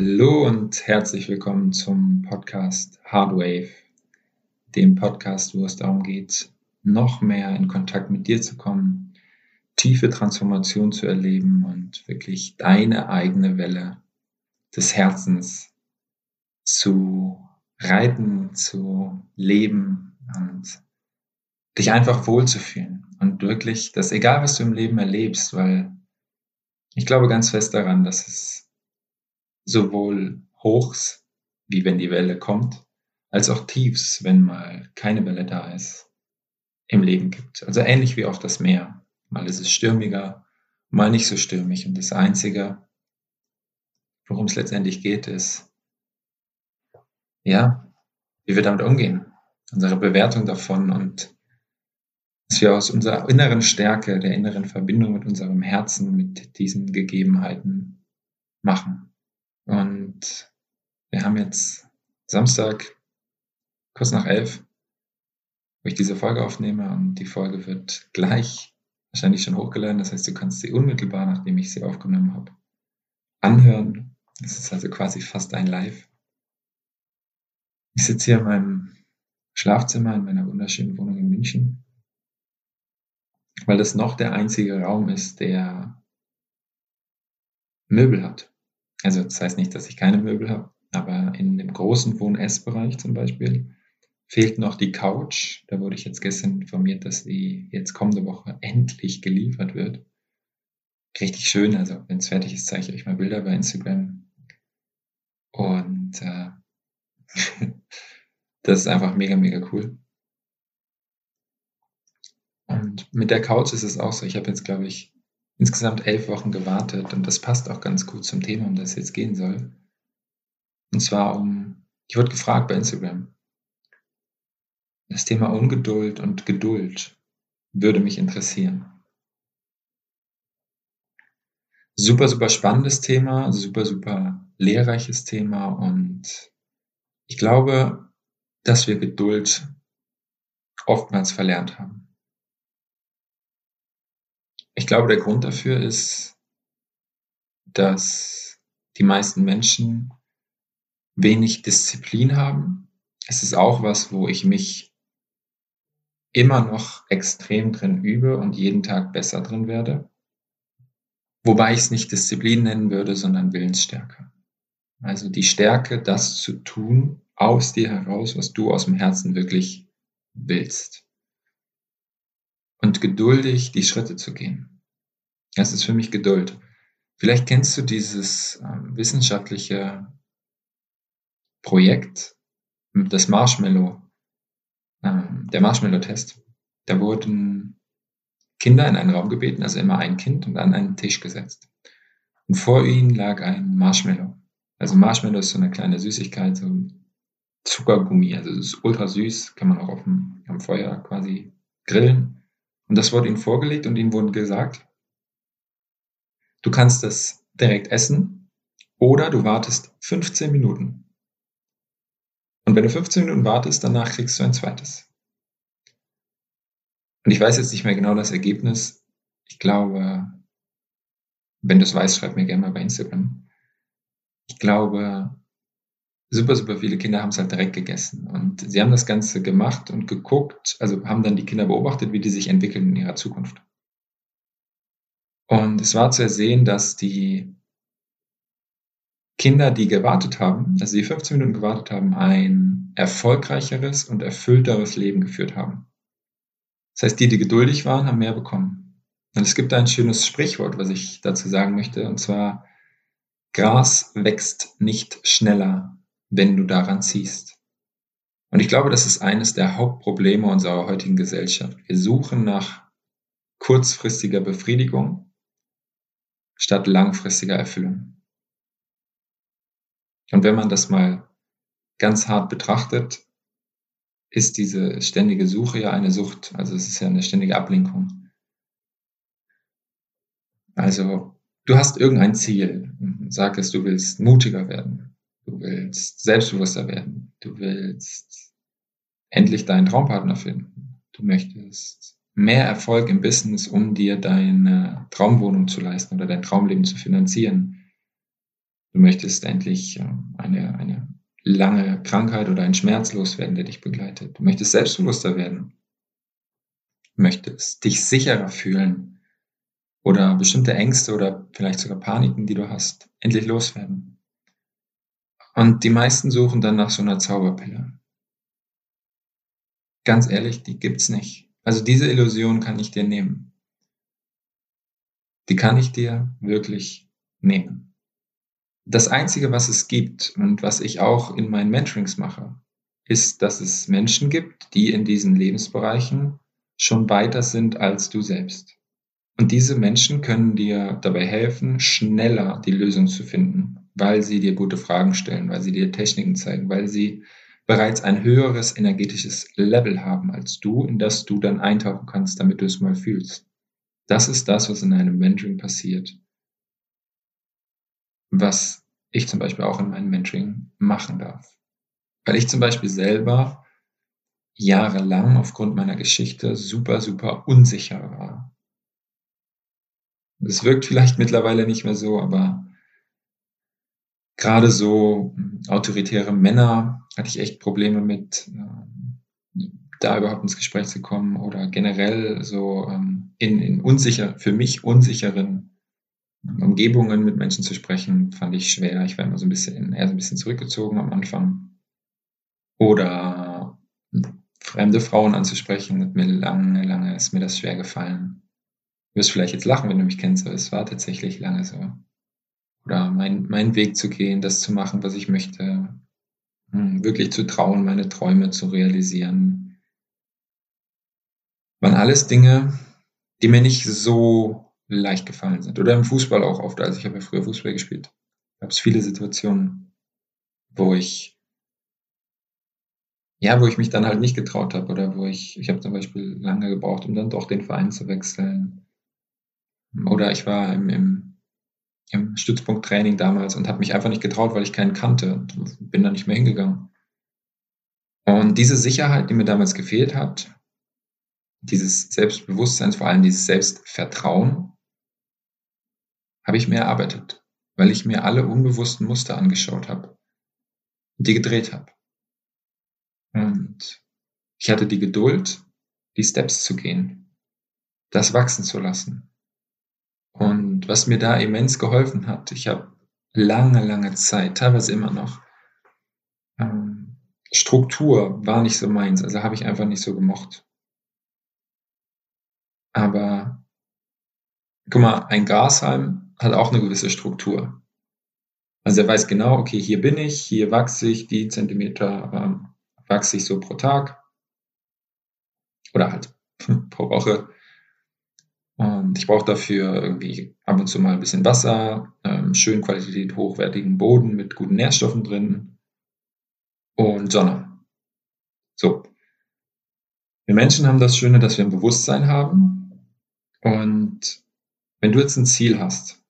Hallo und herzlich willkommen zum Podcast Hardwave, dem Podcast, wo es darum geht, noch mehr in Kontakt mit dir zu kommen, tiefe Transformation zu erleben und wirklich deine eigene Welle des Herzens zu reiten, zu leben und dich einfach wohlzufühlen und wirklich, dass egal was du im Leben erlebst, weil ich glaube ganz fest daran, dass es sowohl Hochs, wie wenn die Welle kommt, als auch Tiefs, wenn mal keine Welle da ist, im Leben gibt. Also ähnlich wie auch das Meer. Mal ist es stürmiger, mal nicht so stürmig. Und das Einzige, worum es letztendlich geht, ist, ja, wie wir damit umgehen, unsere Bewertung davon und dass wir aus unserer inneren Stärke, der inneren Verbindung mit unserem Herzen, mit diesen Gegebenheiten machen. Und wir haben jetzt Samstag, kurz nach elf, wo ich diese Folge aufnehme und die Folge wird gleich wahrscheinlich schon hochgeladen. Das heißt, du kannst sie unmittelbar, nachdem ich sie aufgenommen habe, anhören. Das ist also quasi fast ein Live. Ich sitze hier in meinem Schlafzimmer in meiner wunderschönen Wohnung in München, weil das noch der einzige Raum ist, der Möbel hat. Also das heißt nicht, dass ich keine Möbel habe, aber in dem großen Wohn-Ess-Bereich zum Beispiel fehlt noch die Couch. Da wurde ich jetzt gestern informiert, dass sie jetzt kommende Woche endlich geliefert wird. Richtig schön. Also wenn es fertig ist, zeige ich euch mal Bilder bei Instagram. Und äh, das ist einfach mega, mega cool. Und mit der Couch ist es auch so. Ich habe jetzt, glaube ich, insgesamt elf Wochen gewartet und das passt auch ganz gut zum Thema, um das es jetzt gehen soll. Und zwar um, ich wurde gefragt bei Instagram, das Thema Ungeduld und Geduld würde mich interessieren. Super, super spannendes Thema, super, super lehrreiches Thema und ich glaube, dass wir Geduld oftmals verlernt haben. Ich glaube, der Grund dafür ist, dass die meisten Menschen wenig Disziplin haben. Es ist auch was, wo ich mich immer noch extrem drin übe und jeden Tag besser drin werde. Wobei ich es nicht Disziplin nennen würde, sondern Willensstärke. Also die Stärke, das zu tun aus dir heraus, was du aus dem Herzen wirklich willst und geduldig die Schritte zu gehen. Das ist für mich Geduld. Vielleicht kennst du dieses äh, wissenschaftliche Projekt, das Marshmallow, äh, der Marshmallow-Test. Da wurden Kinder in einen Raum gebeten, also immer ein Kind und an einen Tisch gesetzt. Und vor ihnen lag ein Marshmallow. Also Marshmallow ist so eine kleine Süßigkeit, so Zuckergummi, also es ist ultra süß, kann man auch auf dem, am Feuer quasi grillen. Und das wurde ihnen vorgelegt und ihnen wurde gesagt, du kannst das direkt essen oder du wartest 15 Minuten. Und wenn du 15 Minuten wartest, danach kriegst du ein zweites. Und ich weiß jetzt nicht mehr genau das Ergebnis. Ich glaube, wenn du es weißt, schreib mir gerne mal bei Instagram. Ich glaube, super, super viele Kinder haben es halt direkt gegessen. Und sie haben das Ganze gemacht und geguckt, also haben dann die Kinder beobachtet, wie die sich entwickeln in ihrer Zukunft. Und es war zu ersehen, dass die Kinder, die gewartet haben, also die 15 Minuten gewartet haben, ein erfolgreicheres und erfüllteres Leben geführt haben. Das heißt, die, die geduldig waren, haben mehr bekommen. Und es gibt ein schönes Sprichwort, was ich dazu sagen möchte, und zwar, Gras wächst nicht schneller wenn du daran ziehst. Und ich glaube, das ist eines der Hauptprobleme unserer heutigen Gesellschaft. Wir suchen nach kurzfristiger Befriedigung statt langfristiger Erfüllung. Und wenn man das mal ganz hart betrachtet, ist diese ständige Suche ja eine Sucht. Also es ist ja eine ständige Ablenkung. Also du hast irgendein Ziel. Sag es, du willst mutiger werden. Du willst selbstbewusster werden. Du willst endlich deinen Traumpartner finden. Du möchtest mehr Erfolg im Business, um dir deine Traumwohnung zu leisten oder dein Traumleben zu finanzieren. Du möchtest endlich ähm, eine, eine lange Krankheit oder einen Schmerz loswerden, der dich begleitet. Du möchtest selbstbewusster werden. Du möchtest dich sicherer fühlen oder bestimmte Ängste oder vielleicht sogar Paniken, die du hast, endlich loswerden. Und die meisten suchen dann nach so einer Zauberpille. Ganz ehrlich, die gibt's nicht. Also diese Illusion kann ich dir nehmen. Die kann ich dir wirklich nehmen. Das Einzige, was es gibt und was ich auch in meinen Mentorings mache, ist, dass es Menschen gibt, die in diesen Lebensbereichen schon weiter sind als du selbst. Und diese Menschen können dir dabei helfen, schneller die Lösung zu finden, weil sie dir gute Fragen stellen, weil sie dir Techniken zeigen, weil sie bereits ein höheres energetisches Level haben als du, in das du dann eintauchen kannst, damit du es mal fühlst. Das ist das, was in einem Mentoring passiert. Was ich zum Beispiel auch in meinem Mentoring machen darf. Weil ich zum Beispiel selber jahrelang aufgrund meiner Geschichte super, super unsicher war. Es wirkt vielleicht mittlerweile nicht mehr so, aber gerade so hm, autoritäre Männer hatte ich echt Probleme mit, ähm, da überhaupt ins Gespräch zu kommen oder generell so ähm, in, in unsicher, für mich unsicheren Umgebungen mit Menschen zu sprechen, fand ich schwer. Ich war immer so ein bisschen, eher so ein bisschen zurückgezogen am Anfang. Oder fremde Frauen anzusprechen, hat mir lange, lange ist mir das schwer gefallen. Du wirst vielleicht jetzt lachen, wenn du mich kennst, aber es war tatsächlich lange so. Oder mein, mein Weg zu gehen, das zu machen, was ich möchte, hm, wirklich zu trauen, meine Träume zu realisieren. Waren alles Dinge, die mir nicht so leicht gefallen sind. Oder im Fußball auch oft. Also ich habe ja früher Fußball gespielt. Gab es viele Situationen, wo ich ja, wo ich mich dann halt nicht getraut habe oder wo ich, ich habe zum Beispiel lange gebraucht, um dann doch den Verein zu wechseln. Oder ich war im, im, im Stützpunkttraining damals und habe mich einfach nicht getraut, weil ich keinen kannte und bin da nicht mehr hingegangen. Und diese Sicherheit, die mir damals gefehlt hat, dieses Selbstbewusstsein, vor allem dieses Selbstvertrauen, habe ich mir erarbeitet, weil ich mir alle unbewussten Muster angeschaut habe und die gedreht habe. Und ich hatte die Geduld, die Steps zu gehen, das wachsen zu lassen. Und was mir da immens geholfen hat, ich habe lange, lange Zeit, teilweise immer noch, ähm, Struktur war nicht so meins, also habe ich einfach nicht so gemocht. Aber guck mal, ein Grashalm hat auch eine gewisse Struktur. Also er weiß genau, okay, hier bin ich, hier wachse ich die Zentimeter ähm, wachse ich so pro Tag oder halt pro Woche. Und ich brauche dafür irgendwie ab und zu mal ein bisschen Wasser, ähm, schön Qualität, hochwertigen Boden mit guten Nährstoffen drin und Sonne. So. Wir Menschen haben das Schöne, dass wir ein Bewusstsein haben. Und wenn du jetzt ein Ziel hast,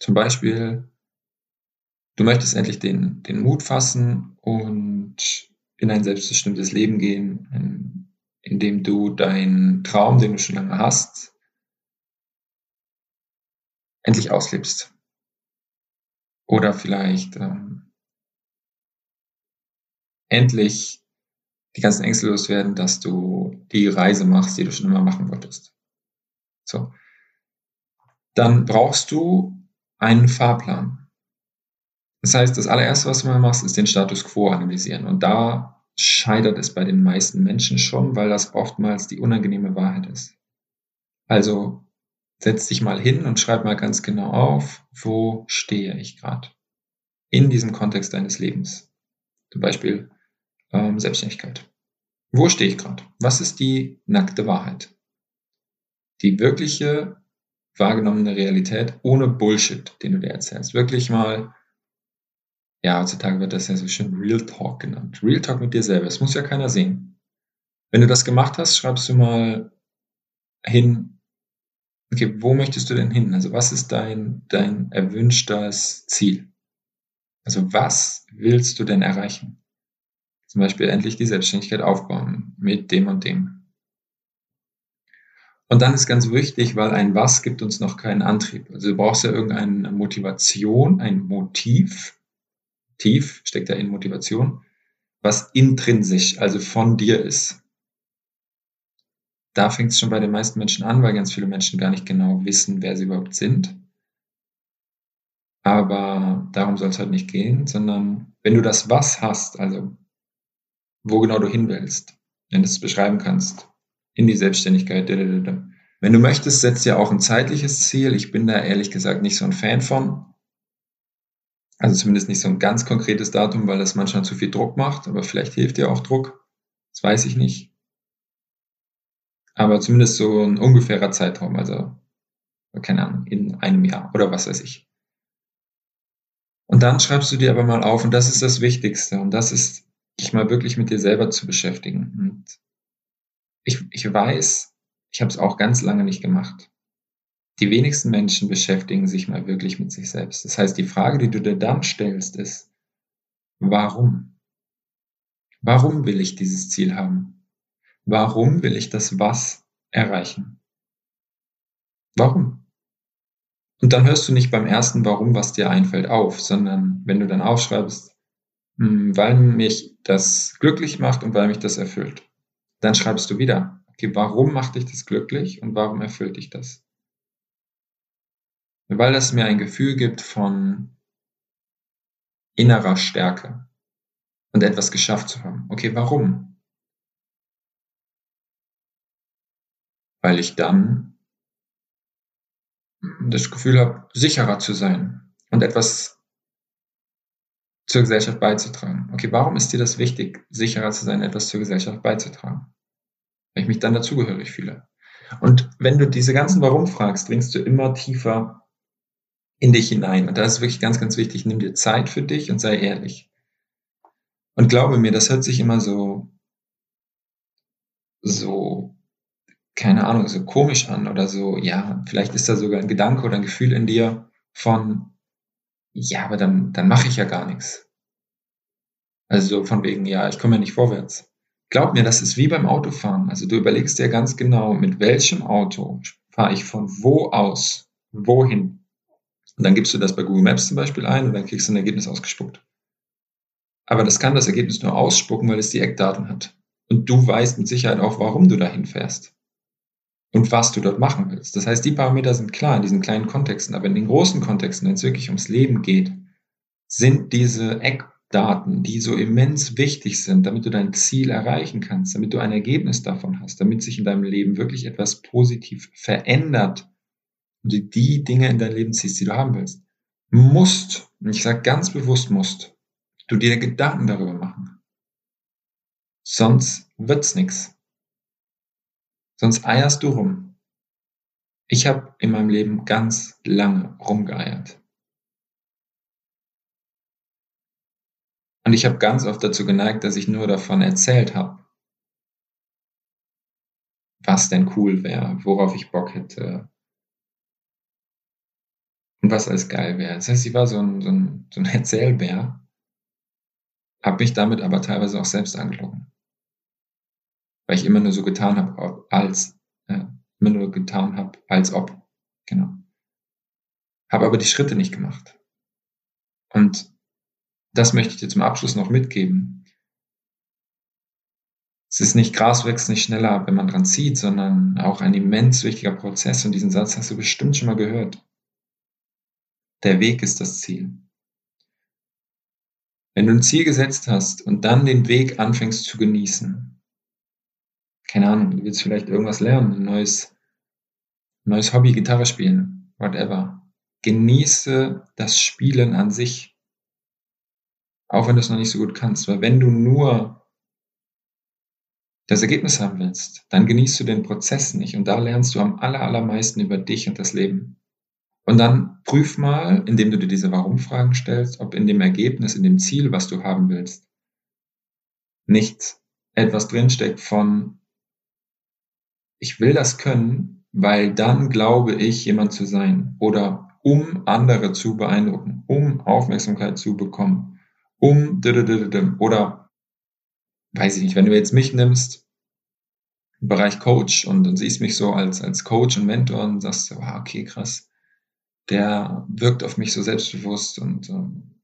zum Beispiel Du möchtest endlich den, den Mut fassen und in ein selbstbestimmtes Leben gehen, in, in dem du deinen Traum, den du schon lange hast, endlich auslebst. Oder vielleicht ähm, endlich die ganzen Ängste loswerden, dass du die Reise machst, die du schon immer machen wolltest. So. Dann brauchst du einen Fahrplan. Das heißt, das allererste, was du mal machst, ist den Status quo analysieren. Und da scheitert es bei den meisten Menschen schon, weil das oftmals die unangenehme Wahrheit ist. Also setz dich mal hin und schreib mal ganz genau auf, wo stehe ich gerade in diesem Kontext deines Lebens. Zum Beispiel ähm, Selbstständigkeit. Wo stehe ich gerade? Was ist die nackte Wahrheit? Die wirkliche wahrgenommene Realität ohne Bullshit, den du dir erzählst. Wirklich mal ja, heutzutage wird das ja so schön Real Talk genannt. Real Talk mit dir selber. Das muss ja keiner sehen. Wenn du das gemacht hast, schreibst du mal hin, okay, wo möchtest du denn hin? Also was ist dein, dein erwünschtes Ziel? Also was willst du denn erreichen? Zum Beispiel endlich die Selbstständigkeit aufbauen mit dem und dem. Und dann ist ganz wichtig, weil ein Was gibt uns noch keinen Antrieb. Also du brauchst ja irgendeine Motivation, ein Motiv. Tief steckt ja in Motivation, was intrinsisch, also von dir ist. Da fängt es schon bei den meisten Menschen an, weil ganz viele Menschen gar nicht genau wissen, wer sie überhaupt sind. Aber darum soll es halt nicht gehen, sondern wenn du das Was hast, also wo genau du hin willst, wenn du es beschreiben kannst, in die Selbstständigkeit. Wenn du möchtest, setz dir auch ein zeitliches Ziel. Ich bin da ehrlich gesagt nicht so ein Fan von. Also zumindest nicht so ein ganz konkretes Datum, weil das manchmal zu viel Druck macht, aber vielleicht hilft dir auch Druck. Das weiß ich nicht. Aber zumindest so ein ungefährer Zeitraum, also keine Ahnung, in einem Jahr oder was weiß ich. Und dann schreibst du dir aber mal auf, und das ist das Wichtigste, und das ist, dich mal wirklich mit dir selber zu beschäftigen. Und ich, ich weiß, ich habe es auch ganz lange nicht gemacht. Die wenigsten Menschen beschäftigen sich mal wirklich mit sich selbst. Das heißt, die Frage, die du dir dann stellst, ist, warum? Warum will ich dieses Ziel haben? Warum will ich das Was erreichen? Warum? Und dann hörst du nicht beim ersten Warum, was dir einfällt, auf, sondern wenn du dann aufschreibst, hm, weil mich das glücklich macht und weil mich das erfüllt. Dann schreibst du wieder, okay, warum macht dich das glücklich und warum erfüllt dich das? Weil das mir ein Gefühl gibt von innerer Stärke und etwas geschafft zu haben. Okay, warum? Weil ich dann das Gefühl habe, sicherer zu sein und etwas zur Gesellschaft beizutragen. Okay, warum ist dir das wichtig, sicherer zu sein, etwas zur Gesellschaft beizutragen? Weil ich mich dann dazugehörig fühle. Und wenn du diese ganzen Warum fragst, dringst du immer tiefer in dich hinein. Und da ist wirklich ganz, ganz wichtig, nimm dir Zeit für dich und sei ehrlich. Und glaube mir, das hört sich immer so, so, keine Ahnung, so komisch an oder so, ja, vielleicht ist da sogar ein Gedanke oder ein Gefühl in dir von, ja, aber dann, dann mache ich ja gar nichts. Also von wegen, ja, ich komme ja nicht vorwärts. Glaub mir, das ist wie beim Autofahren. Also du überlegst dir ganz genau, mit welchem Auto fahre ich von wo aus, wohin. Und dann gibst du das bei Google Maps zum Beispiel ein und dann kriegst du ein Ergebnis ausgespuckt. Aber das kann das Ergebnis nur ausspucken, weil es die Eckdaten hat. Und du weißt mit Sicherheit auch, warum du dahin fährst und was du dort machen willst. Das heißt, die Parameter sind klar in diesen kleinen Kontexten, aber in den großen Kontexten, wenn es wirklich ums Leben geht, sind diese Eckdaten, die so immens wichtig sind, damit du dein Ziel erreichen kannst, damit du ein Ergebnis davon hast, damit sich in deinem Leben wirklich etwas positiv verändert und du die Dinge in dein Leben ziehst, die du haben willst, musst, und ich sage ganz bewusst musst, du dir Gedanken darüber machen. Sonst wird's nichts. Sonst eierst du rum. Ich habe in meinem Leben ganz lange rumgeeiert. Und ich habe ganz oft dazu geneigt, dass ich nur davon erzählt habe, was denn cool wäre, worauf ich Bock hätte und was alles geil wäre. Das heißt, ich war so ein, so ein, so ein Erzählbär, habe mich damit aber teilweise auch selbst angelogen weil ich immer nur so getan habe, als, äh, immer nur getan habe, als ob. Genau. Habe aber die Schritte nicht gemacht. Und das möchte ich dir zum Abschluss noch mitgeben. Es ist nicht Gras wächst nicht schneller, wenn man dran zieht, sondern auch ein immens wichtiger Prozess. Und diesen Satz hast du bestimmt schon mal gehört. Der Weg ist das Ziel. Wenn du ein Ziel gesetzt hast und dann den Weg anfängst zu genießen, keine Ahnung, du willst vielleicht irgendwas lernen, ein neues, neues Hobby, Gitarre spielen, whatever. Genieße das Spielen an sich. Auch wenn du es noch nicht so gut kannst. Weil wenn du nur das Ergebnis haben willst, dann genießt du den Prozess nicht. Und da lernst du am aller, allermeisten über dich und das Leben. Und dann prüf mal, indem du dir diese Warum-Fragen stellst, ob in dem Ergebnis, in dem Ziel, was du haben willst, nicht etwas drinsteckt von, ich will das können, weil dann glaube ich, jemand zu sein. Oder um andere zu beeindrucken, um Aufmerksamkeit zu bekommen, um oder weiß ich nicht, wenn du jetzt mich nimmst, im Bereich Coach und, und siehst mich so als, als Coach und Mentor und sagst, wow, okay, krass, der wirkt auf mich so selbstbewusst und ähm,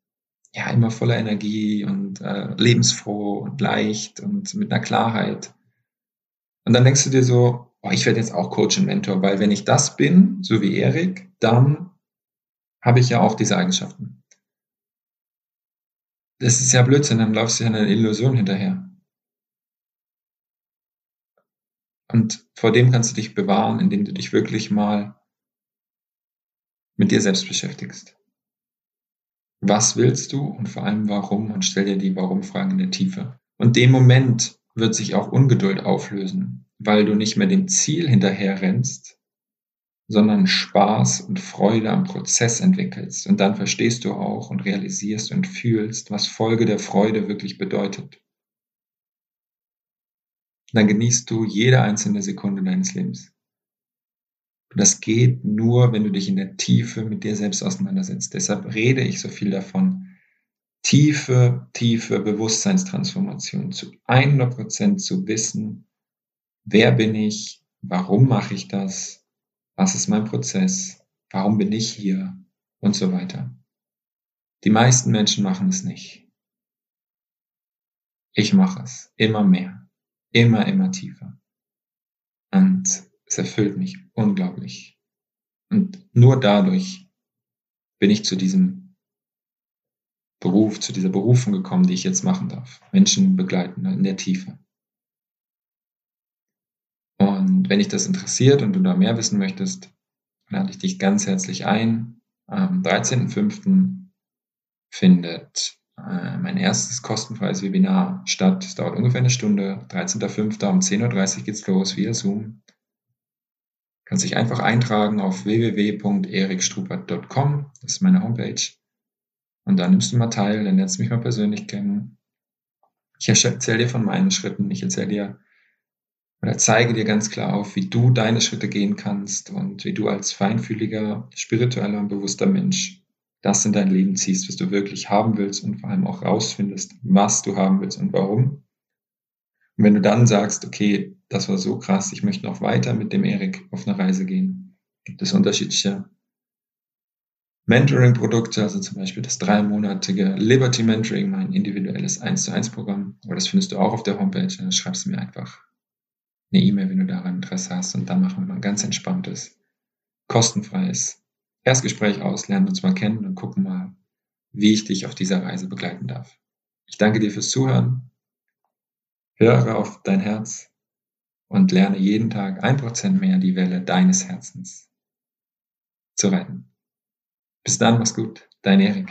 ja, immer voller Energie und äh, lebensfroh und leicht und mit einer Klarheit. Und dann denkst du dir so, oh, ich werde jetzt auch Coach und Mentor, weil wenn ich das bin, so wie Erik, dann habe ich ja auch diese Eigenschaften. Das ist ja Blödsinn, dann laufst du ja einer Illusion hinterher. Und vor dem kannst du dich bewahren, indem du dich wirklich mal mit dir selbst beschäftigst. Was willst du und vor allem warum? Und stell dir die Warum-Fragen in der Tiefe. Und dem Moment wird sich auch Ungeduld auflösen, weil du nicht mehr dem Ziel hinterher rennst, sondern Spaß und Freude am Prozess entwickelst. Und dann verstehst du auch und realisierst und fühlst, was Folge der Freude wirklich bedeutet. dann genießt du jede einzelne Sekunde deines Lebens. Und das geht nur, wenn du dich in der Tiefe mit dir selbst auseinandersetzt. Deshalb rede ich so viel davon. Tiefe, tiefe Bewusstseinstransformation zu 100 Prozent zu wissen, wer bin ich, warum mache ich das, was ist mein Prozess, warum bin ich hier und so weiter. Die meisten Menschen machen es nicht. Ich mache es immer mehr, immer, immer tiefer. Und es erfüllt mich unglaublich. Und nur dadurch bin ich zu diesem Beruf, zu dieser Berufung gekommen, die ich jetzt machen darf. Menschen begleiten in der Tiefe. Und wenn dich das interessiert und du da mehr wissen möchtest, lade ich dich ganz herzlich ein. Am 13.05. findet äh, mein erstes kostenfreies Webinar statt. Es dauert ungefähr eine Stunde. 13.05. um 10.30 Uhr geht's los via Zoom kannst dich einfach eintragen auf www.erikstrupert.com. Das ist meine Homepage. Und dann nimmst du mal teil, dann lernst du mich mal persönlich kennen. Ich erzähle dir von meinen Schritten. Ich erzähle dir oder zeige dir ganz klar auf, wie du deine Schritte gehen kannst und wie du als feinfühliger, spiritueller und bewusster Mensch das in dein Leben ziehst, was du wirklich haben willst und vor allem auch rausfindest, was du haben willst und warum. Und wenn du dann sagst, okay, das war so krass, ich möchte noch weiter mit dem Erik auf eine Reise gehen, gibt es unterschiedliche Mentoring-Produkte, also zum Beispiel das dreimonatige Liberty Mentoring, mein individuelles 1 zu 1 Programm. Aber das findest du auch auf der Homepage. Dann schreibst du mir einfach eine E-Mail, wenn du daran Interesse hast. Und dann machen wir mal ein ganz entspanntes, kostenfreies Erstgespräch aus, lernen uns mal kennen und gucken mal, wie ich dich auf dieser Reise begleiten darf. Ich danke dir fürs Zuhören. Höre auf dein Herz und lerne jeden Tag ein Prozent mehr die Welle deines Herzens zu reiten. Bis dann, mach's gut, dein Erik.